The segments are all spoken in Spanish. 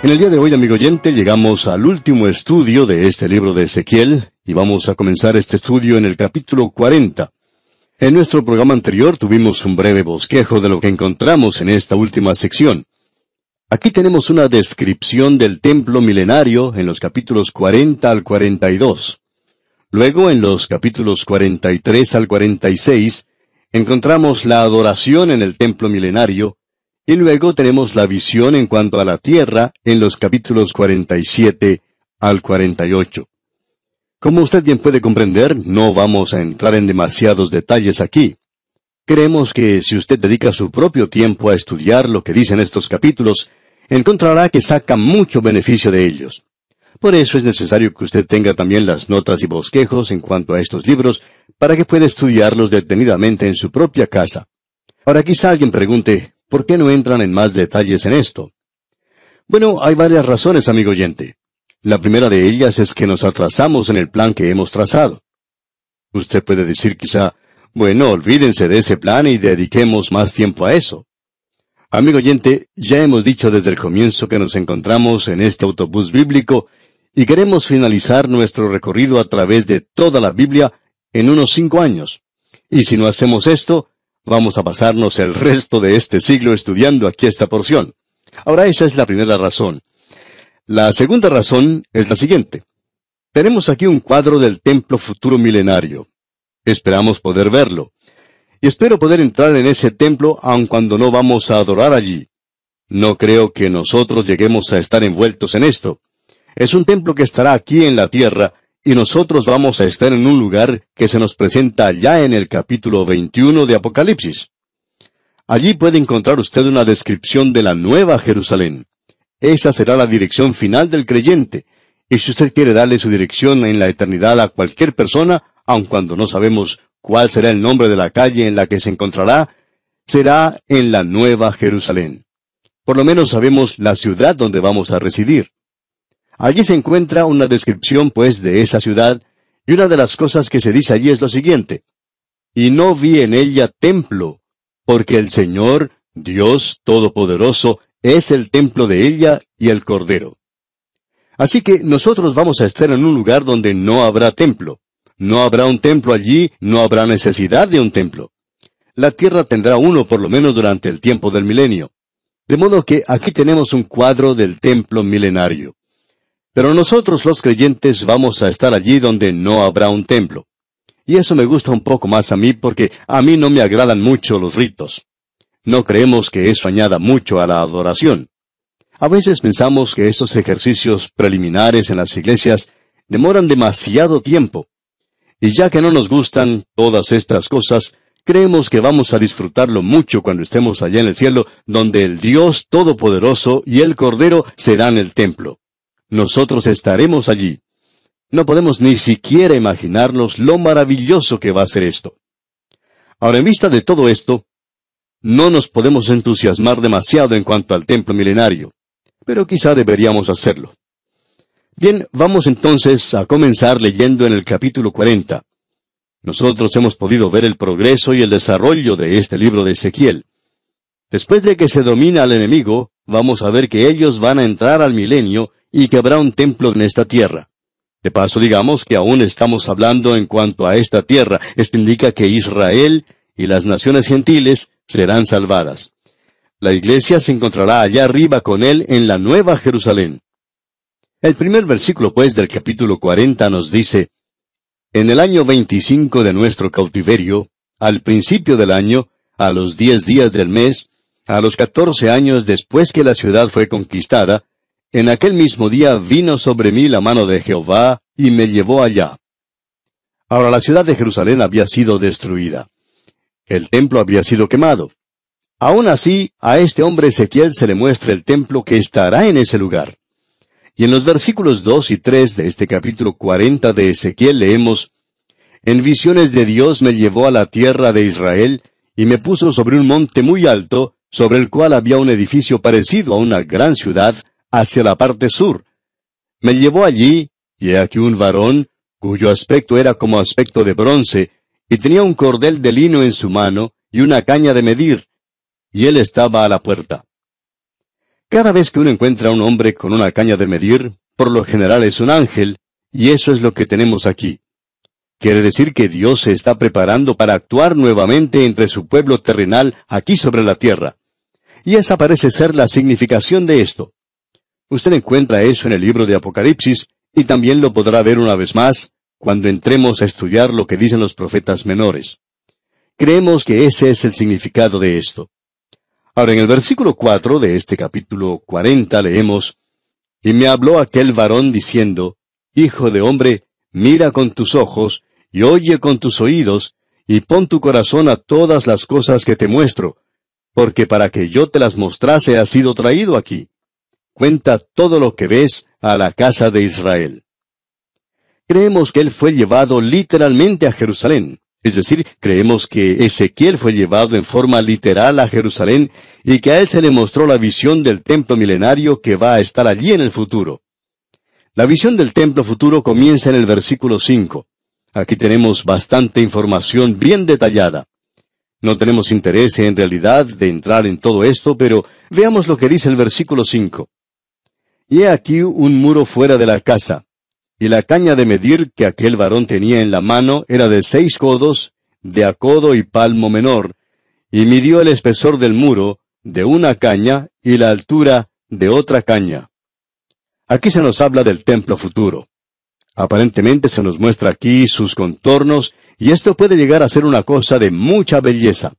En el día de hoy, amigo oyente, llegamos al último estudio de este libro de Ezequiel y vamos a comenzar este estudio en el capítulo 40. En nuestro programa anterior tuvimos un breve bosquejo de lo que encontramos en esta última sección. Aquí tenemos una descripción del templo milenario en los capítulos 40 al 42. Luego, en los capítulos 43 al 46, encontramos la adoración en el templo milenario, y luego tenemos la visión en cuanto a la tierra en los capítulos 47 al 48. Como usted bien puede comprender, no vamos a entrar en demasiados detalles aquí. Creemos que si usted dedica su propio tiempo a estudiar lo que dicen estos capítulos, encontrará que saca mucho beneficio de ellos. Por eso es necesario que usted tenga también las notas y bosquejos en cuanto a estos libros, para que pueda estudiarlos detenidamente en su propia casa. Ahora quizá alguien pregunte, ¿por qué no entran en más detalles en esto? Bueno, hay varias razones, amigo oyente. La primera de ellas es que nos atrasamos en el plan que hemos trazado. Usted puede decir quizá, bueno, olvídense de ese plan y dediquemos más tiempo a eso. Amigo oyente, ya hemos dicho desde el comienzo que nos encontramos en este autobús bíblico y queremos finalizar nuestro recorrido a través de toda la Biblia en unos cinco años. Y si no hacemos esto, vamos a pasarnos el resto de este siglo estudiando aquí esta porción. Ahora esa es la primera razón. La segunda razón es la siguiente. Tenemos aquí un cuadro del templo futuro milenario. Esperamos poder verlo. Y espero poder entrar en ese templo aun cuando no vamos a adorar allí. No creo que nosotros lleguemos a estar envueltos en esto. Es un templo que estará aquí en la tierra y nosotros vamos a estar en un lugar que se nos presenta ya en el capítulo 21 de Apocalipsis. Allí puede encontrar usted una descripción de la nueva Jerusalén. Esa será la dirección final del creyente. Y si usted quiere darle su dirección en la eternidad a cualquier persona, aun cuando no sabemos cuál será el nombre de la calle en la que se encontrará, será en la Nueva Jerusalén. Por lo menos sabemos la ciudad donde vamos a residir. Allí se encuentra una descripción, pues, de esa ciudad, y una de las cosas que se dice allí es lo siguiente. Y no vi en ella templo, porque el Señor, Dios Todopoderoso, es el templo de ella y el Cordero. Así que nosotros vamos a estar en un lugar donde no habrá templo. No habrá un templo allí, no habrá necesidad de un templo. La tierra tendrá uno por lo menos durante el tiempo del milenio. De modo que aquí tenemos un cuadro del templo milenario. Pero nosotros los creyentes vamos a estar allí donde no habrá un templo. Y eso me gusta un poco más a mí porque a mí no me agradan mucho los ritos. No creemos que eso añada mucho a la adoración. A veces pensamos que estos ejercicios preliminares en las iglesias demoran demasiado tiempo. Y ya que no nos gustan todas estas cosas, creemos que vamos a disfrutarlo mucho cuando estemos allá en el cielo, donde el Dios Todopoderoso y el Cordero serán el templo. Nosotros estaremos allí. No podemos ni siquiera imaginarnos lo maravilloso que va a ser esto. Ahora, en vista de todo esto, no nos podemos entusiasmar demasiado en cuanto al templo milenario, pero quizá deberíamos hacerlo. Bien, vamos entonces a comenzar leyendo en el capítulo 40. Nosotros hemos podido ver el progreso y el desarrollo de este libro de Ezequiel. Después de que se domina al enemigo, vamos a ver que ellos van a entrar al milenio y que habrá un templo en esta tierra. De paso, digamos que aún estamos hablando en cuanto a esta tierra. Esto indica que Israel y las naciones gentiles serán salvadas. La iglesia se encontrará allá arriba con él en la nueva Jerusalén. El primer versículo, pues, del capítulo 40 nos dice, En el año 25 de nuestro cautiverio, al principio del año, a los diez días del mes, a los catorce años después que la ciudad fue conquistada, en aquel mismo día vino sobre mí la mano de Jehová y me llevó allá. Ahora la ciudad de Jerusalén había sido destruida. El templo había sido quemado. Aún así, a este hombre Ezequiel se le muestra el templo que estará en ese lugar. Y en los versículos 2 y 3 de este capítulo 40 de Ezequiel leemos, En visiones de Dios me llevó a la tierra de Israel, y me puso sobre un monte muy alto, sobre el cual había un edificio parecido a una gran ciudad, hacia la parte sur. Me llevó allí, y he aquí un varón, cuyo aspecto era como aspecto de bronce, y tenía un cordel de lino en su mano y una caña de medir, y él estaba a la puerta. Cada vez que uno encuentra a un hombre con una caña de medir, por lo general es un ángel, y eso es lo que tenemos aquí. Quiere decir que Dios se está preparando para actuar nuevamente entre su pueblo terrenal aquí sobre la tierra. Y esa parece ser la significación de esto. Usted encuentra eso en el libro de Apocalipsis, y también lo podrá ver una vez más cuando entremos a estudiar lo que dicen los profetas menores. Creemos que ese es el significado de esto. Ahora, en el versículo 4 de este capítulo 40 leemos, Y me habló aquel varón diciendo, Hijo de hombre, mira con tus ojos, y oye con tus oídos, y pon tu corazón a todas las cosas que te muestro, porque para que yo te las mostrase has sido traído aquí. Cuenta todo lo que ves a la casa de Israel. Creemos que él fue llevado literalmente a Jerusalén. Es decir, creemos que Ezequiel fue llevado en forma literal a Jerusalén y que a él se le mostró la visión del templo milenario que va a estar allí en el futuro. La visión del templo futuro comienza en el versículo 5. Aquí tenemos bastante información bien detallada. No tenemos interés en realidad de entrar en todo esto, pero veamos lo que dice el versículo 5. Y he aquí un muro fuera de la casa, y la caña de medir que aquel varón tenía en la mano era de seis codos, de a codo y palmo menor, y midió el espesor del muro de una caña y la altura de otra caña. Aquí se nos habla del templo futuro. Aparentemente se nos muestra aquí sus contornos, y esto puede llegar a ser una cosa de mucha belleza.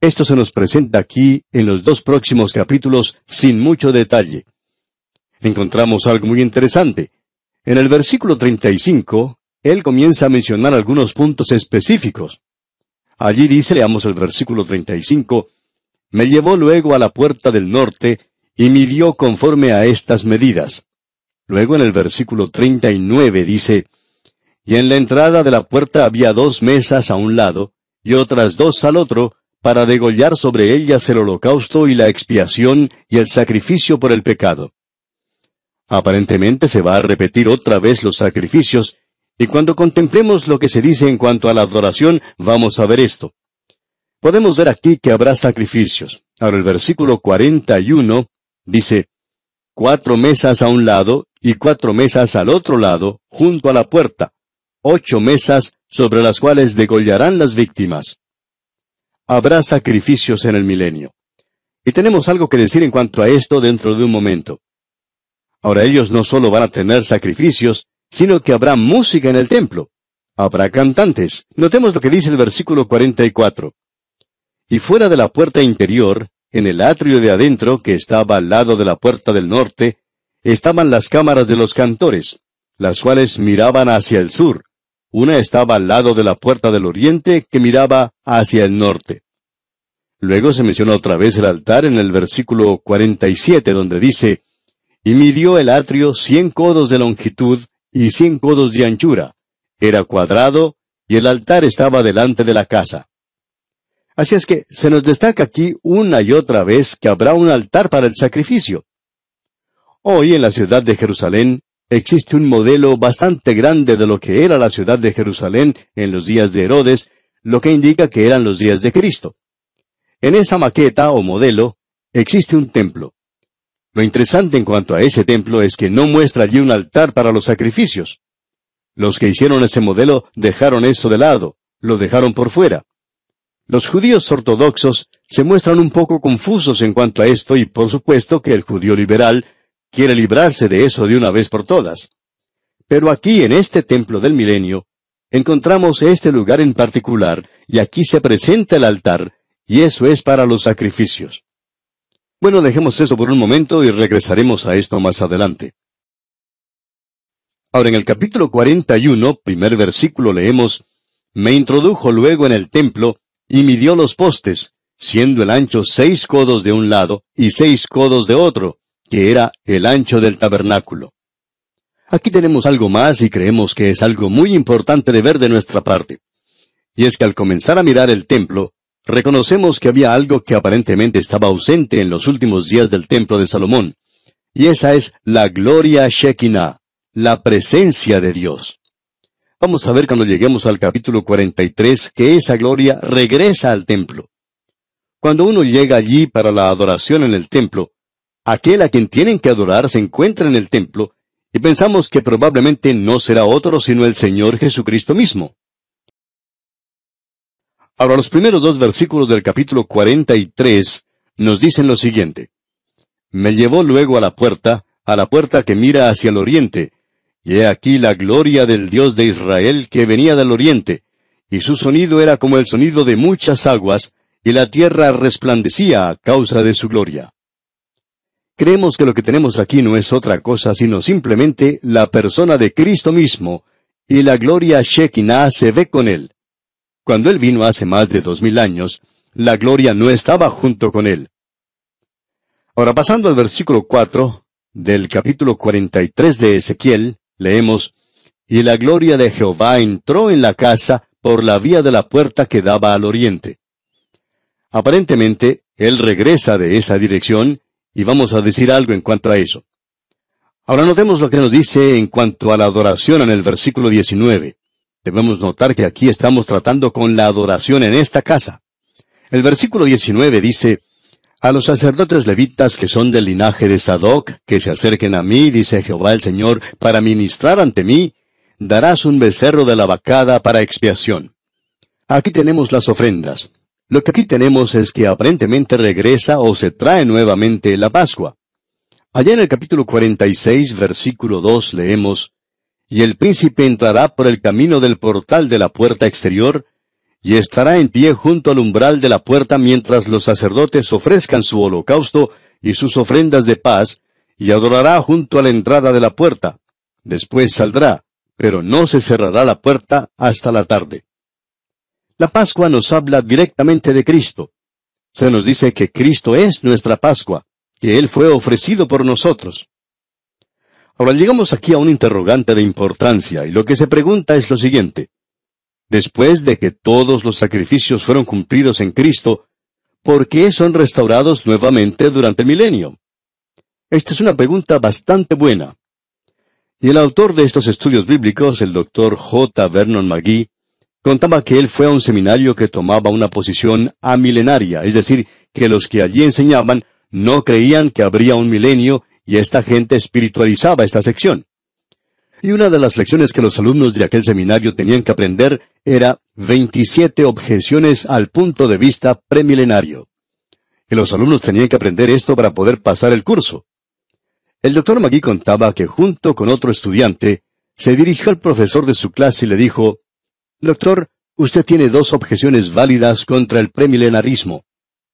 Esto se nos presenta aquí en los dos próximos capítulos sin mucho detalle. Encontramos algo muy interesante. En el versículo 35, él comienza a mencionar algunos puntos específicos. Allí dice, leamos el versículo 35, Me llevó luego a la puerta del norte y midió conforme a estas medidas. Luego en el versículo 39 dice, Y en la entrada de la puerta había dos mesas a un lado y otras dos al otro, para degollar sobre ellas el holocausto y la expiación y el sacrificio por el pecado. Aparentemente se va a repetir otra vez los sacrificios, y cuando contemplemos lo que se dice en cuanto a la adoración, vamos a ver esto. Podemos ver aquí que habrá sacrificios. Ahora el versículo 41 dice, cuatro mesas a un lado y cuatro mesas al otro lado, junto a la puerta, ocho mesas sobre las cuales degollarán las víctimas. Habrá sacrificios en el milenio. Y tenemos algo que decir en cuanto a esto dentro de un momento. Ahora ellos no solo van a tener sacrificios, sino que habrá música en el templo. Habrá cantantes. Notemos lo que dice el versículo 44. Y fuera de la puerta interior, en el atrio de adentro, que estaba al lado de la puerta del norte, estaban las cámaras de los cantores, las cuales miraban hacia el sur. Una estaba al lado de la puerta del oriente, que miraba hacia el norte. Luego se menciona otra vez el altar en el versículo 47, donde dice, y midió el atrio cien codos de longitud y cien codos de anchura. Era cuadrado, y el altar estaba delante de la casa. Así es que se nos destaca aquí una y otra vez que habrá un altar para el sacrificio. Hoy en la ciudad de Jerusalén existe un modelo bastante grande de lo que era la ciudad de Jerusalén en los días de Herodes, lo que indica que eran los días de Cristo. En esa maqueta o modelo existe un templo. Lo interesante en cuanto a ese templo es que no muestra allí un altar para los sacrificios. Los que hicieron ese modelo dejaron eso de lado, lo dejaron por fuera. Los judíos ortodoxos se muestran un poco confusos en cuanto a esto y por supuesto que el judío liberal quiere librarse de eso de una vez por todas. Pero aquí en este templo del milenio encontramos este lugar en particular y aquí se presenta el altar y eso es para los sacrificios. Bueno, dejemos eso por un momento y regresaremos a esto más adelante. Ahora en el capítulo 41, primer versículo, leemos, Me introdujo luego en el templo y midió los postes, siendo el ancho seis codos de un lado y seis codos de otro, que era el ancho del tabernáculo. Aquí tenemos algo más y creemos que es algo muy importante de ver de nuestra parte. Y es que al comenzar a mirar el templo, reconocemos que había algo que aparentemente estaba ausente en los últimos días del templo de Salomón, y esa es la gloria Shekinah, la presencia de Dios. Vamos a ver cuando lleguemos al capítulo 43 que esa gloria regresa al templo. Cuando uno llega allí para la adoración en el templo, aquel a quien tienen que adorar se encuentra en el templo, y pensamos que probablemente no será otro sino el Señor Jesucristo mismo. Ahora los primeros dos versículos del capítulo 43 nos dicen lo siguiente. Me llevó luego a la puerta, a la puerta que mira hacia el oriente, y he aquí la gloria del Dios de Israel que venía del oriente, y su sonido era como el sonido de muchas aguas, y la tierra resplandecía a causa de su gloria. Creemos que lo que tenemos aquí no es otra cosa sino simplemente la persona de Cristo mismo, y la gloria Shekinah se ve con él. Cuando él vino hace más de dos mil años, la gloria no estaba junto con él. Ahora pasando al versículo cuatro del capítulo cuarenta y tres de Ezequiel, leemos, Y la gloria de Jehová entró en la casa por la vía de la puerta que daba al oriente. Aparentemente, él regresa de esa dirección, y vamos a decir algo en cuanto a eso. Ahora notemos lo que nos dice en cuanto a la adoración en el versículo 19. Debemos notar que aquí estamos tratando con la adoración en esta casa. El versículo 19 dice, A los sacerdotes levitas que son del linaje de Sadoc, que se acerquen a mí, dice Jehová el Señor, para ministrar ante mí, darás un becerro de la vacada para expiación. Aquí tenemos las ofrendas. Lo que aquí tenemos es que aparentemente regresa o se trae nuevamente la Pascua. Allá en el capítulo 46, versículo 2 leemos, Y el príncipe entrará por el camino del portal de la puerta exterior, y estará en pie junto al umbral de la puerta mientras los sacerdotes ofrezcan su holocausto y sus ofrendas de paz, y adorará junto a la entrada de la puerta. Después saldrá, pero no se cerrará la puerta hasta la tarde. La Pascua nos habla directamente de Cristo. Se nos dice que Cristo es nuestra Pascua, que Él fue ofrecido por nosotros. Ahora llegamos aquí a un interrogante de importancia, y lo que se pregunta es lo siguiente. Después de que todos los sacrificios fueron cumplidos en Cristo, ¿por qué son restaurados nuevamente durante el milenio? Esta es una pregunta bastante buena. Y el autor de estos estudios bíblicos, el doctor J. Vernon McGee, Contaba que él fue a un seminario que tomaba una posición amilenaria, es decir, que los que allí enseñaban no creían que habría un milenio y esta gente espiritualizaba esta sección. Y una de las lecciones que los alumnos de aquel seminario tenían que aprender era 27 objeciones al punto de vista premilenario. Y los alumnos tenían que aprender esto para poder pasar el curso. El doctor Magui contaba que junto con otro estudiante, se dirigió al profesor de su clase y le dijo, Doctor, usted tiene dos objeciones válidas contra el premilenarismo,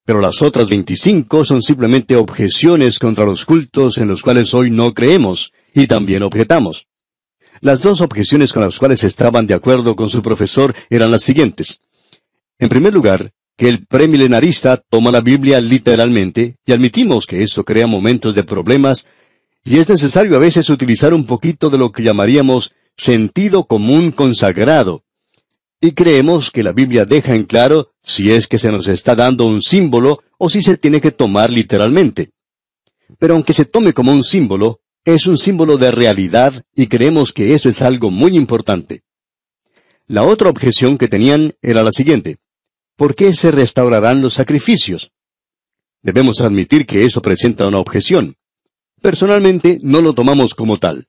pero las otras veinticinco son simplemente objeciones contra los cultos en los cuales hoy no creemos y también objetamos. Las dos objeciones con las cuales estaban de acuerdo con su profesor eran las siguientes. En primer lugar, que el premilenarista toma la Biblia literalmente, y admitimos que eso crea momentos de problemas, y es necesario a veces utilizar un poquito de lo que llamaríamos sentido común consagrado, y creemos que la Biblia deja en claro si es que se nos está dando un símbolo o si se tiene que tomar literalmente. Pero aunque se tome como un símbolo, es un símbolo de realidad y creemos que eso es algo muy importante. La otra objeción que tenían era la siguiente. ¿Por qué se restaurarán los sacrificios? Debemos admitir que eso presenta una objeción. Personalmente no lo tomamos como tal.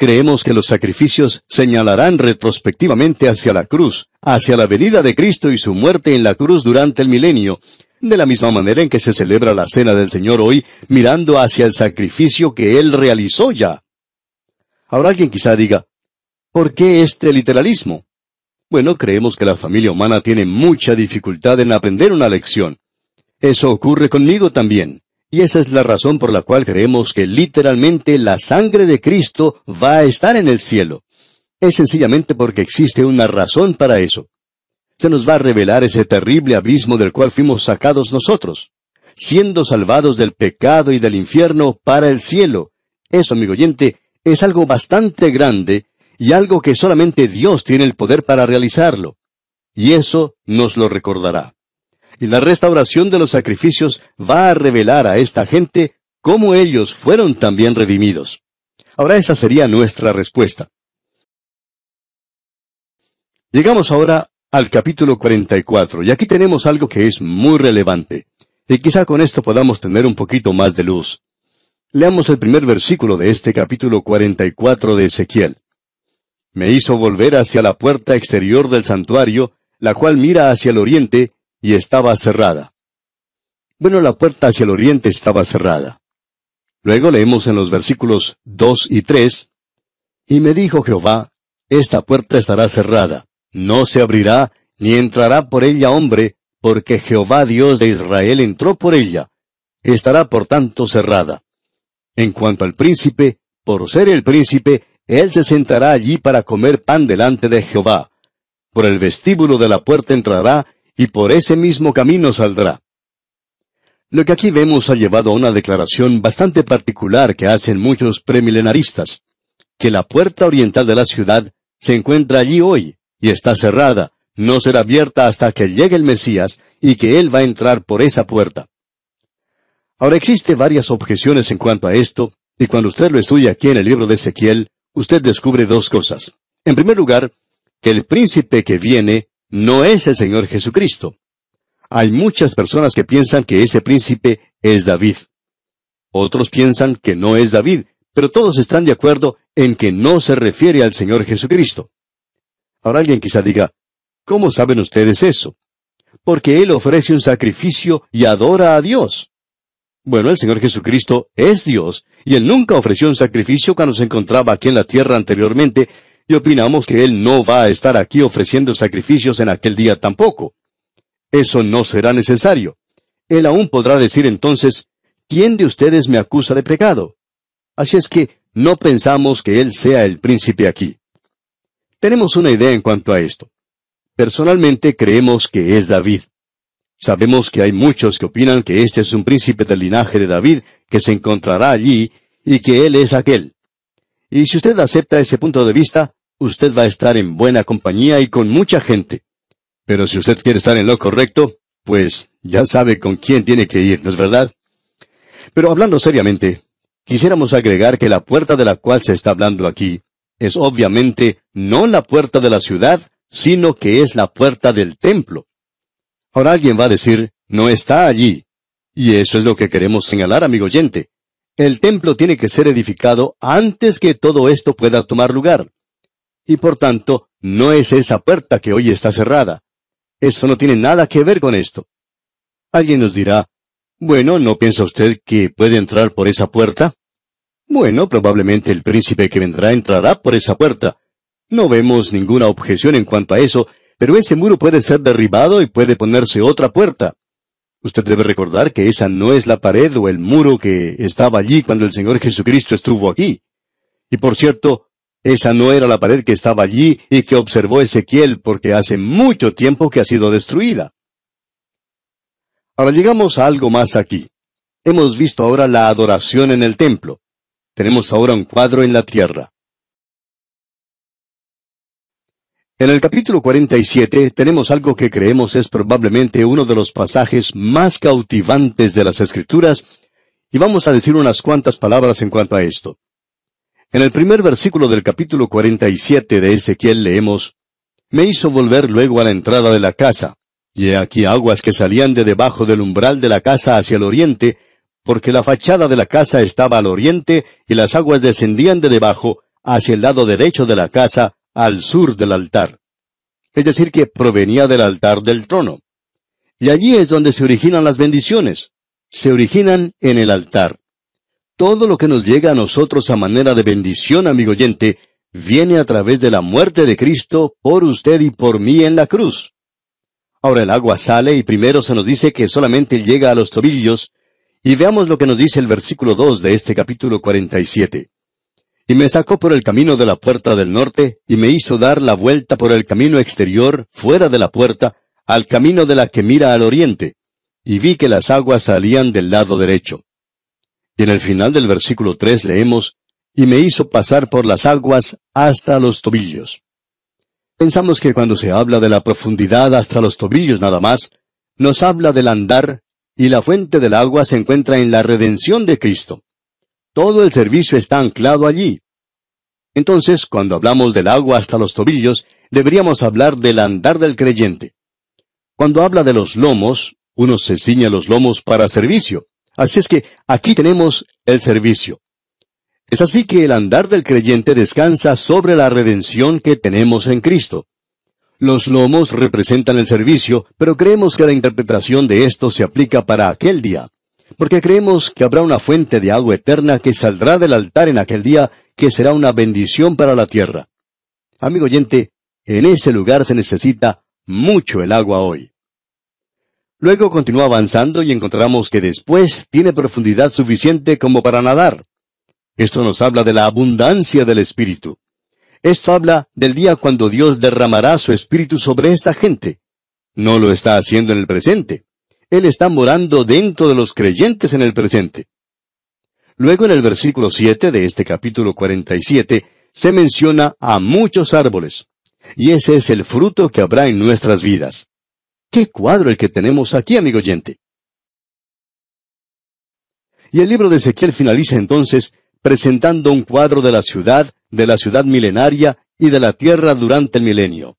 Creemos que los sacrificios señalarán retrospectivamente hacia la cruz, hacia la venida de Cristo y su muerte en la cruz durante el milenio, de la misma manera en que se celebra la cena del Señor hoy, mirando hacia el sacrificio que Él realizó ya. Ahora alguien quizá diga, ¿por qué este literalismo? Bueno, creemos que la familia humana tiene mucha dificultad en aprender una lección. Eso ocurre conmigo también. Y esa es la razón por la cual creemos que literalmente la sangre de Cristo va a estar en el cielo. Es sencillamente porque existe una razón para eso. Se nos va a revelar ese terrible abismo del cual fuimos sacados nosotros, siendo salvados del pecado y del infierno para el cielo. Eso, amigo oyente, es algo bastante grande y algo que solamente Dios tiene el poder para realizarlo. Y eso nos lo recordará y la restauración de los sacrificios va a revelar a esta gente cómo ellos fueron también redimidos. Ahora esa sería nuestra respuesta. Llegamos ahora al capítulo 44, y aquí tenemos algo que es muy relevante, y quizá con esto podamos tener un poquito más de luz. Leamos el primer versículo de este capítulo 44 de Ezequiel. Me hizo volver hacia la puerta exterior del santuario, la cual mira hacia el oriente, y estaba cerrada. Bueno, la puerta hacia el oriente estaba cerrada. Luego leemos en los versículos 2 y 3, Y me dijo Jehová, Esta puerta estará cerrada, no se abrirá, ni entrará por ella hombre, porque Jehová Dios de Israel entró por ella. Estará por tanto cerrada. En cuanto al príncipe, por ser el príncipe, él se sentará allí para comer pan delante de Jehová. Por el vestíbulo de la puerta entrará, y por ese mismo camino saldrá. Lo que aquí vemos ha llevado a una declaración bastante particular que hacen muchos premilenaristas, que la puerta oriental de la ciudad se encuentra allí hoy, y está cerrada, no será abierta hasta que llegue el Mesías, y que Él va a entrar por esa puerta. Ahora existe varias objeciones en cuanto a esto, y cuando usted lo estudia aquí en el libro de Ezequiel, usted descubre dos cosas. En primer lugar, que el príncipe que viene no es el Señor Jesucristo. Hay muchas personas que piensan que ese príncipe es David. Otros piensan que no es David, pero todos están de acuerdo en que no se refiere al Señor Jesucristo. Ahora alguien quizá diga, ¿cómo saben ustedes eso? Porque Él ofrece un sacrificio y adora a Dios. Bueno, el Señor Jesucristo es Dios, y Él nunca ofreció un sacrificio cuando se encontraba aquí en la tierra anteriormente, y opinamos que Él no va a estar aquí ofreciendo sacrificios en aquel día tampoco. Eso no será necesario. Él aún podrá decir entonces, ¿quién de ustedes me acusa de pecado? Así es que no pensamos que Él sea el príncipe aquí. Tenemos una idea en cuanto a esto. Personalmente creemos que es David. Sabemos que hay muchos que opinan que este es un príncipe del linaje de David que se encontrará allí y que él es aquel. Y si usted acepta ese punto de vista, usted va a estar en buena compañía y con mucha gente. Pero si usted quiere estar en lo correcto, pues ya sabe con quién tiene que ir, ¿no es verdad? Pero hablando seriamente, quisiéramos agregar que la puerta de la cual se está hablando aquí es obviamente no la puerta de la ciudad, sino que es la puerta del templo. Ahora alguien va a decir, no está allí. Y eso es lo que queremos señalar, amigo oyente. El templo tiene que ser edificado antes que todo esto pueda tomar lugar. Y por tanto, no es esa puerta que hoy está cerrada. Eso no tiene nada que ver con esto. Alguien nos dirá, bueno, ¿no piensa usted que puede entrar por esa puerta? Bueno, probablemente el príncipe que vendrá entrará por esa puerta. No vemos ninguna objeción en cuanto a eso, pero ese muro puede ser derribado y puede ponerse otra puerta. Usted debe recordar que esa no es la pared o el muro que estaba allí cuando el Señor Jesucristo estuvo aquí. Y por cierto, esa no era la pared que estaba allí y que observó Ezequiel porque hace mucho tiempo que ha sido destruida. Ahora llegamos a algo más aquí. Hemos visto ahora la adoración en el templo. Tenemos ahora un cuadro en la tierra. En el capítulo 47 tenemos algo que creemos es probablemente uno de los pasajes más cautivantes de las Escrituras, y vamos a decir unas cuantas palabras en cuanto a esto. En el primer versículo del capítulo 47 de Ezequiel leemos, Me hizo volver luego a la entrada de la casa, y he aquí aguas que salían de debajo del umbral de la casa hacia el oriente, porque la fachada de la casa estaba al oriente, y las aguas descendían de debajo hacia el lado derecho de la casa, al sur del altar. Es decir, que provenía del altar del trono. Y allí es donde se originan las bendiciones. Se originan en el altar. Todo lo que nos llega a nosotros a manera de bendición, amigo oyente, viene a través de la muerte de Cristo por usted y por mí en la cruz. Ahora el agua sale y primero se nos dice que solamente llega a los tobillos, y veamos lo que nos dice el versículo 2 de este capítulo 47. Y me sacó por el camino de la puerta del norte, y me hizo dar la vuelta por el camino exterior, fuera de la puerta, al camino de la que mira al oriente, y vi que las aguas salían del lado derecho. Y en el final del versículo tres leemos, y me hizo pasar por las aguas hasta los tobillos. Pensamos que cuando se habla de la profundidad hasta los tobillos nada más, nos habla del andar, y la fuente del agua se encuentra en la redención de Cristo. Todo el servicio está anclado allí. Entonces, cuando hablamos del agua hasta los tobillos, deberíamos hablar del andar del creyente. Cuando habla de los lomos, uno se ciña los lomos para servicio, Así es que aquí tenemos el servicio. Es así que el andar del creyente descansa sobre la redención que tenemos en Cristo. Los lomos representan el servicio, pero creemos que la interpretación de esto se aplica para aquel día, porque creemos que habrá una fuente de agua eterna que saldrá del altar en aquel día, que será una bendición para la tierra. Amigo oyente, en ese lugar se necesita mucho el agua hoy. Luego continúa avanzando y encontramos que después tiene profundidad suficiente como para nadar. Esto nos habla de la abundancia del Espíritu. Esto habla del día cuando Dios derramará su Espíritu sobre esta gente. No lo está haciendo en el presente. Él está morando dentro de los creyentes en el presente. Luego en el versículo 7 de este capítulo 47 se menciona a muchos árboles. Y ese es el fruto que habrá en nuestras vidas. ¡Qué cuadro el que tenemos aquí, amigo oyente! Y el libro de Ezequiel finaliza entonces presentando un cuadro de la ciudad, de la ciudad milenaria y de la tierra durante el milenio.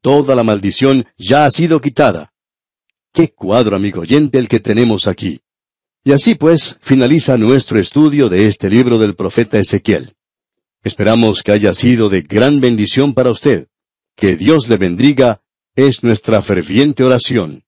Toda la maldición ya ha sido quitada. Qué cuadro, amigo oyente, el que tenemos aquí. Y así pues finaliza nuestro estudio de este libro del profeta Ezequiel. Esperamos que haya sido de gran bendición para usted. Que Dios le bendiga es nuestra ferviente oración.